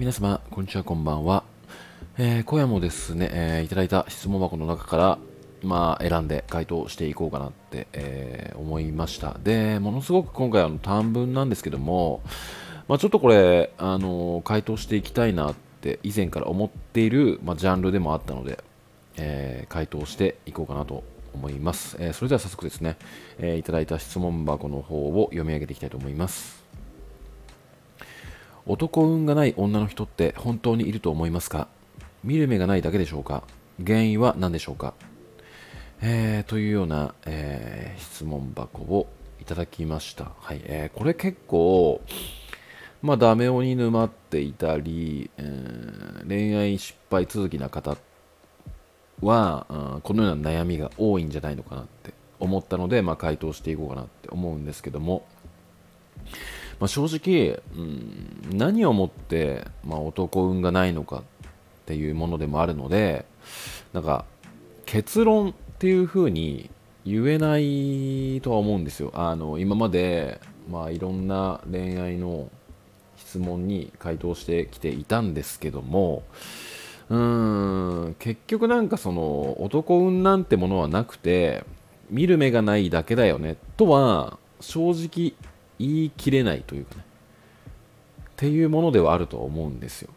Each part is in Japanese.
皆様、こんにちは、こんばんは。えー、今夜もですね、えー、いただいた質問箱の中から、まあ、選んで回答していこうかなって、えー、思いました。で、ものすごく今回あの短文なんですけども、まあ、ちょっとこれ、あの回答していきたいなって以前から思っている、まあ、ジャンルでもあったので、え回答していこうかなと思います。えそれでは早速ですね、えいただいた質問箱の方を読み上げていきたいと思います。男運がない女の人って本当にいると思いますか？見る目がないだけでしょうか？原因は何でしょうか？えー、というような、えー、質問箱をいただきました。はい、えー、これ結構、まあ、ダメ男に沼っていたり、えー、恋愛失敗続きな方は、うん、このような悩みが多いんじゃないのかなって思ったので、まあ、回答していこうかなって思うんですけども、まあ、正直、うん、何をもって、まあ、男運がないのかっていうものでもあるのでなんか結論っていうふうに言えないとは思うんですよ。あの今まで、まあ、いろんな恋愛の質問に回答してきていたんですけどもうーん結局なんかその男運なんてものはなくて見る目がないだけだよねとは正直言い切れないというかね。っていうものではあると思うんですよ。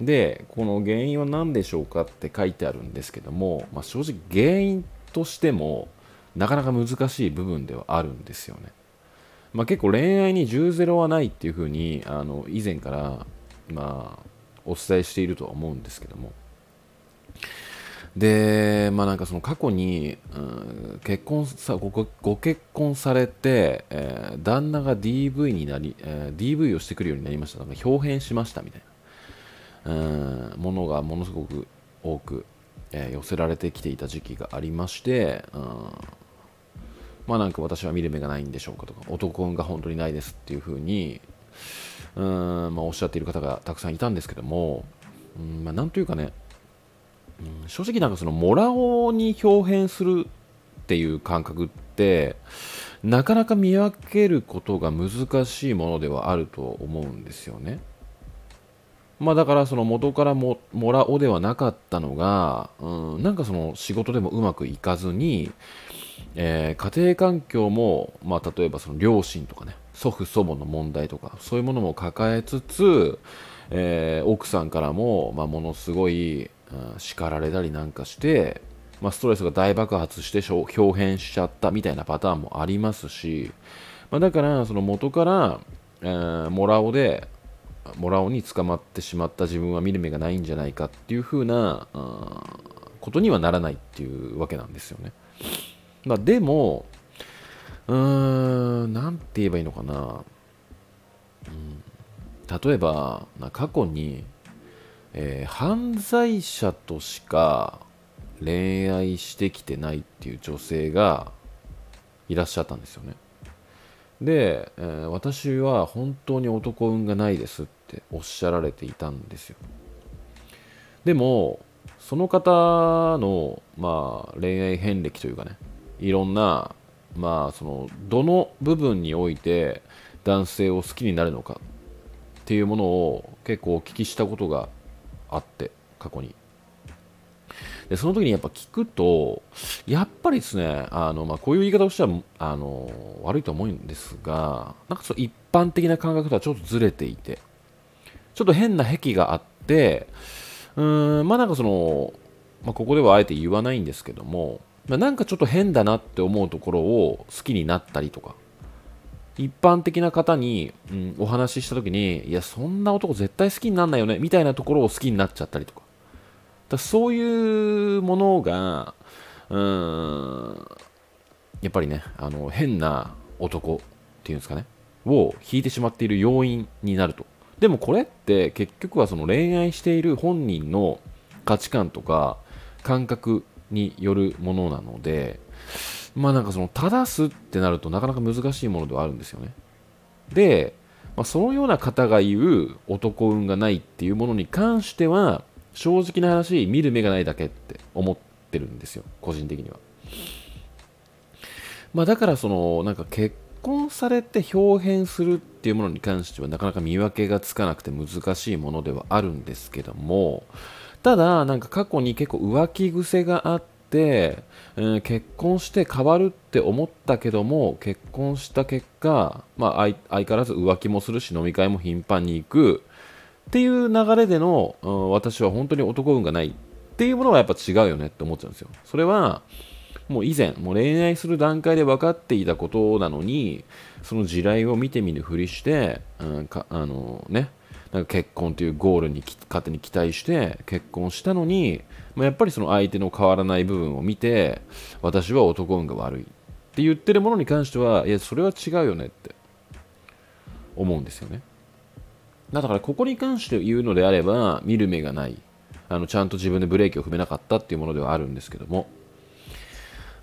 でこの原因は何でしょうかって書いてあるんですけども、まあ、正直原因としてもなかなか難しい部分ではあるんですよね、まあ、結構恋愛に10ゼロはないっていうふうにあの以前からまあお伝えしているとは思うんですけども。で、まあなんかその過去に、うん、結婚さご、ご結婚されて、えー、旦那が DV になり、えー、DV をしてくるようになりました。なんか表変しましたみたいな、うん、ものがものすごく多く、えー、寄せられてきていた時期がありまして、うん、まあなんか私は見る目がないんでしょうかとか、男運が本当にないですっていうふうに、うん、まあおっしゃっている方がたくさんいたんですけども、うん、まあなんというかね、うん、正直なんかそのモラオに表変するっていう感覚ってなかなか見分けることが難しいものではあると思うんですよね。まあだからその元からもモラオではなかったのが、うん、なんかその仕事でもうまくいかずに、えー、家庭環境も、まあ、例えばその両親とかね祖父祖母の問題とかそういうものも抱えつつ、えー、奥さんからも、まあ、ものすごい叱られたりなんかして、まあ、ストレスが大爆発して表変しちゃったみたいなパターンもありますし、まあ、だからその元から、えー、モラオでモラオに捕まってしまった自分は見る目がないんじゃないかっていう風なことにはならないっていうわけなんですよね。まあ、でも、うーん、なんて言えばいいのかな。うん、例えば、過去にえー、犯罪者としか恋愛してきてないっていう女性がいらっしゃったんですよね。で、えー、私は本当に男運がないですっておっしゃられていたんですよ。でも、その方の、まあ、恋愛遍歴というかね、いろんな、まあ、その、どの部分において男性を好きになるのかっていうものを結構お聞きしたことがあって過去に。でその時にやっぱ聞くとやっぱりですねあの、まあ、こういう言い方をしてはあの悪いと思うんですがなんかその一般的な感覚とはちょっとずれていてちょっと変な癖があってうーんまあなんかその、まあ、ここではあえて言わないんですけども、まあ、なんかちょっと変だなって思うところを好きになったりとか一般的な方に、うん、お話しした時にいやそんな男絶対好きになんないよねみたいなところを好きになっちゃったりとか。だそういうものがうんやっぱりねあの変な男っていうんですかねを引いてしまっている要因になると。でもこれって結局はその恋愛している本人の価値観とか感覚によるものなのでまあなんかその正すってなるとなかなか難しいものではあるんですよね。で、まあ、そのような方が言う男運がないっていうものに関しては正直な話見る目がないだけって思ってるんですよ個人的には。まあだからそのなんか結婚されて表変するっていうものに関してはなかなか見分けがつかなくて難しいものではあるんですけどもただなんか過去に結構浮気癖があって、うん、結婚して変わるって思ったけども結婚した結果、まあ、相相変わらず浮気もするし飲み会も頻繁に行く。っていう流れでの、うん、私は本当に男運がないっていうものはやっぱ違うよねって思っちゃうんですよ。それはもう以前もう恋愛する段階で分かっていたことなのにその地雷を見てみるふりして、うん、かあのねなんか結婚というゴールに勝手に期待して結婚したのに、まあ、やっぱりその相手の変わらない部分を見て私は男運が悪いって言ってるものに関してはいやそれは違うよねって思うんですよね。だからここに関して言うのであれば見る目がないあのちゃんと自分でブレーキを踏めなかったっていうものではあるんですけども。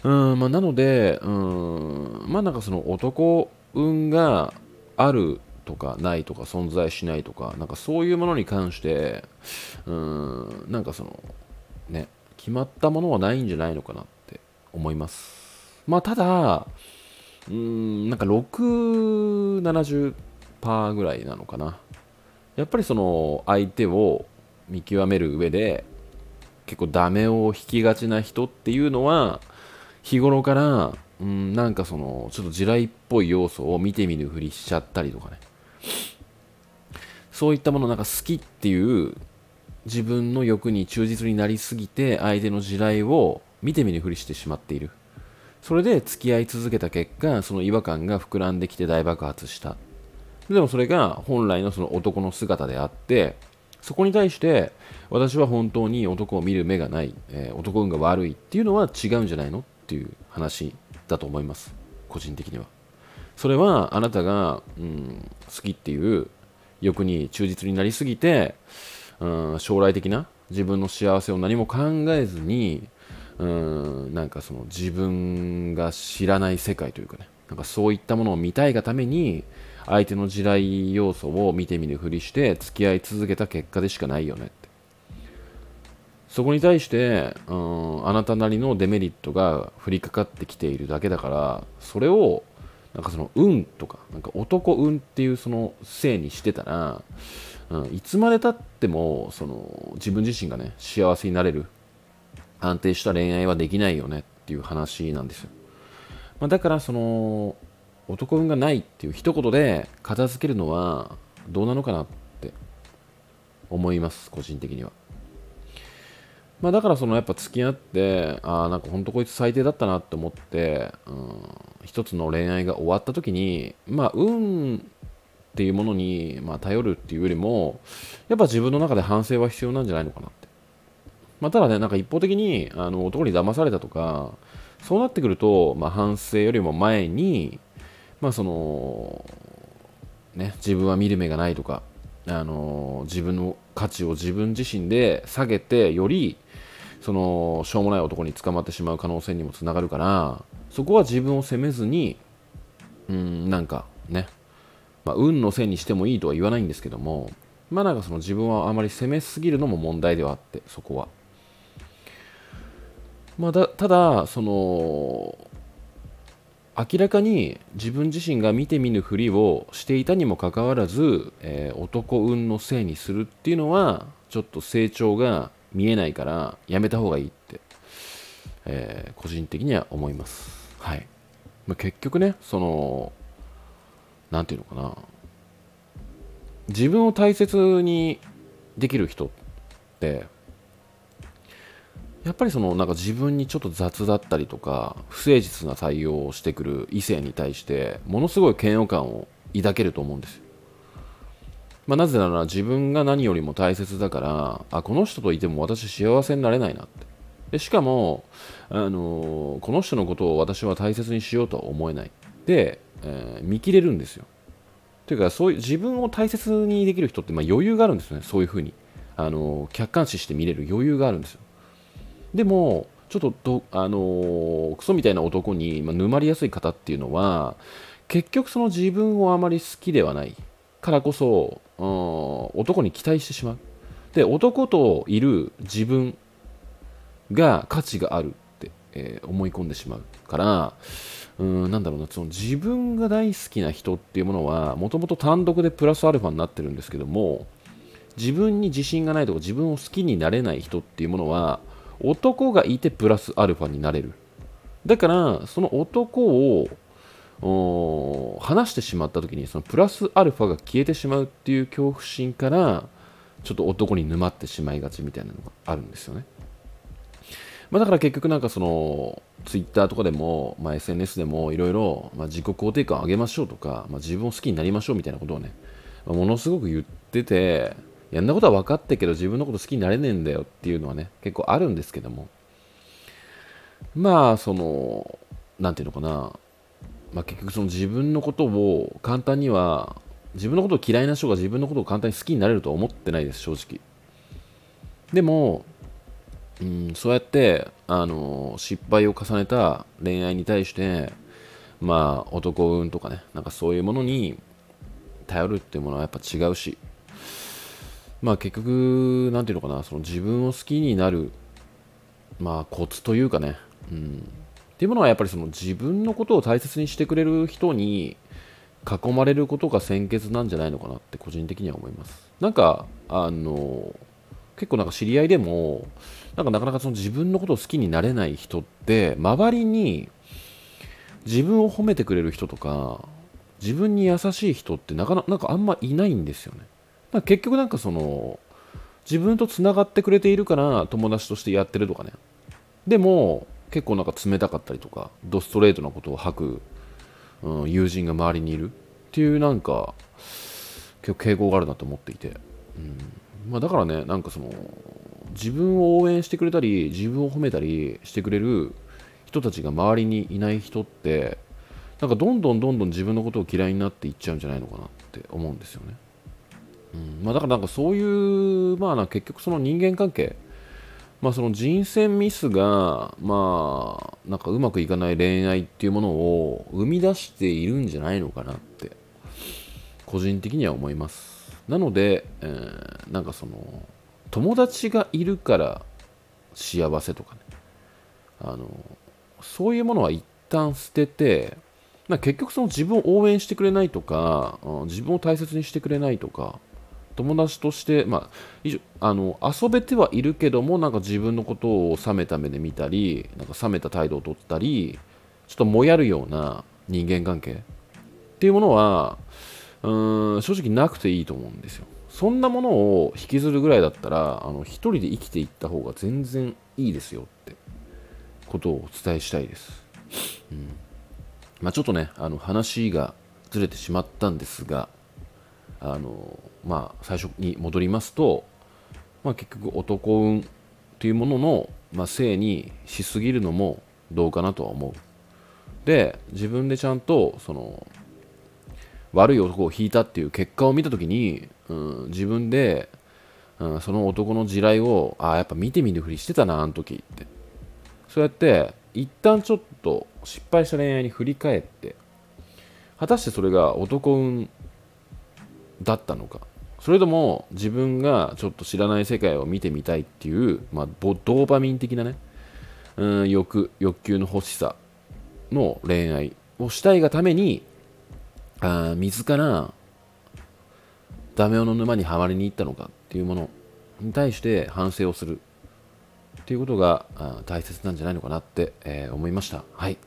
うんまあ、なのでうんまあなんかその男運があるとかないとか存在しないとかなんかそういうものに関してうんなんかそのね決まったものはないんじゃないのかなって思いますまあただうーんなんか670%ぐらいなのかなやっぱりその相手を見極める上で結構ダメを引きがちな人っていうのは日頃から、うん、なんかその、ちょっと地雷っぽい要素を見てみるふりしちゃったりとかね。そういったものなんか好きっていう自分の欲に忠実になりすぎて相手の地雷を見てみるふりしてしまっている。それで付き合い続けた結果、その違和感が膨らんできて大爆発した。でもそれが本来のその男の姿であって、そこに対して私は本当に男を見る目がない、えー、男運が悪いっていうのは違うんじゃないのっていう話だと思います個人的にはそれはあなたが、うん、好きっていう欲に忠実になりすぎて、うん、将来的な自分の幸せを何も考えずにうんなんかその自分が知らない世界というかねなんかそういったものを見たいがために相手の地雷要素を見てみるふりして付き合い続けた結果でしかないよねって。そこに対して、うん、あなたなりのデメリットが降りかかってきているだけだからそれをなんかその運とかなんか男運っていうそのせいにしてたら、うん、いつまでたってもその自分自身がね幸せになれる安定した恋愛はできないよねっていう話なんですよ、まあ、だからその男運がないっていう一言で片付けるのはどうなのかなって思います個人的には。まあ、だからそのやっぱ付き合ってああなんか本当こいつ最低だったなって思って、うん、一つの恋愛が終わった時にまあ運っていうものに、まあ、頼るっていうよりもやっぱ自分の中で反省は必要なんじゃないのかなって、まあ、ただねなんか一方的にあの男に騙されたとかそうなってくると、まあ、反省よりも前にまあそのね自分は見る目がないとかあの自分の価値を自分自身で下げてよりそのしょうもない男に捕まってしまう可能性にもつながるからそこは自分を責めずにうんなんかね、まあ、運のせいにしてもいいとは言わないんですけどもまあなんかその自分はあまり責めすぎるのも問題ではあってそこは。まあ、だただその明らかに自分自身が見て見ぬふりをしていたにもかかわらず、えー、男運のせいにするっていうのはちょっと成長が見えないからやめた方がいいって、えー、個人的には思います。はい。まあ、結局ね、その、なんていうのかな。自分を大切にできる人って、やっぱりそのなんか自分にちょっと雑だったりとか不誠実な対応をしてくる異性に対してものすごい嫌悪感を抱けると思うんですよ。まあ、なぜなら自分が何よりも大切だからあこの人といても私幸せになれないなって。でしかも、あのー、この人のことを私は大切にしようとは思えない。で、えー、見切れるんですよ。というかそういう自分を大切にできる人ってまあ余裕があるんですよね。そういうふうに、あのー、客観視して見れる。余裕があるんですよ。でもちょっとど、あのクソみたいな男に、まあ、沼りやすい方っていうのは結局その自分をあまり好きではないからこそ男に期待してしまう。で男といる自分が価値があるってえー、思い込んでしまうからうんなんだろうなその自分が大好きな人っていうものはもともと単独でプラスアルファになってるんですけども自分に自信がないとか自分を好きになれない人っていうものは男がいてプラスアルファになれる。だからその男を話してしまった時にそのプラスアルファが消えてしまうっていう恐怖心からちょっと男に沼ってしまいがちみたいなのがあるんですよね、まあ、だから結局なんかそのツイッターとかでも、まあ、SNS でもいろいろ自己肯定感を上げましょうとか、まあ、自分を好きになりましょうみたいなことをね、まあ、ものすごく言っててやんなことは分かってけど自分のこと好きになれねえんだよっていうのはね結構あるんですけども。まあその何て言うのかな、まあ、結局その自分のことを簡単には自分のことを嫌いな人が自分のことを簡単に好きになれるとは思ってないです正直。でも、うん、そうやってあの失敗を重ねた恋愛に対してまあ男運とかねなんかそういうものに頼るっていうものはやっぱ違うしまあ結局何て言うのかなその自分を好きになるまあコツというかね、うん、っていうものはやっぱりその自分のことを大切にしてくれる人に囲まれることが先決なんじゃないのかなって個人的には思いますなんかあの結構なんか知り合いでもなんかなかなかその自分のことを好きになれない人って周りに自分を褒めてくれる人とか自分に優しい人ってなかなかあんまいないんですよね。まあ、結局なんかその自分とつながってくれているから友達としてやってるとかね。でも結構なんか冷たかったりとかドストレートなことを吐くうん、友人が周りにいるっていうなんか結構傾向があるなと思っていて、うん。まあ、だからねなんかその自分を応援してくれたり自分を褒めたりしてくれる人たちが周りにいない人ってなんかどんどんどんどん自分のことを嫌いになっていっちゃうんじゃないのかなって思うんですよね。うん。まあ、だからなんかそういう、まあ、結局その人間関係まあ、その人選ミスが、まあ、なんかうまくいかない恋愛っていうものを生み出しているんじゃないのかなって、個人的には思います。なので、えー、なんかその、友達がいるから幸せとかね、あの、そういうものは一旦捨てて、結局その自分を応援してくれないとか、自分を大切にしてくれないとか、友達として、まあ、あの遊べてはいるけどもなんか自分のことを冷めた目で見たりなんか冷めた態度をとったりちょっともやるような人間関係っていうものはうーん正直なくていいと思うんですよ。そんなものを引きずるぐらいだったらあの一人で生きていった方が全然いいですよってことをお伝えしたいです、うん。まあ、ちょっとねあの話がずれてしまったんですがあのまあ、最初に戻りますと、まあ、結局男運というものの、まあ、性にしすぎるのもどうかなとは思う。で自分でちゃんとその悪い男を引いたっていう結果を見た時に、うん、自分で、うん、その男の地雷をああやっぱ見て見ぬふりしてたなあの時って。そうやって一旦ちょっと失敗した恋愛に振り返って果たしてそれが男運だったのかそれとも自分がちょっと知らない世界を見てみたいっていう、まあ、ドーパミン的なね、うん、欲欲求の欲しさの恋愛をしたいがためにあ自らダメ男の沼にはまりに行ったのかっていうものに対して反省をするっていうことが大切なんじゃないのかなって、えー、思いました。はい。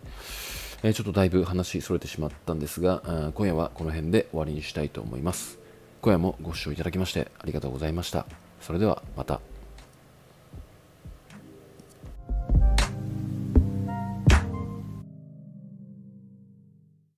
えー、ちょっとだいぶ話それてしまったんですが、今夜はこの辺で終わりにしたいと思います。今夜もご視聴いただきましてありがとうございました。それではまた。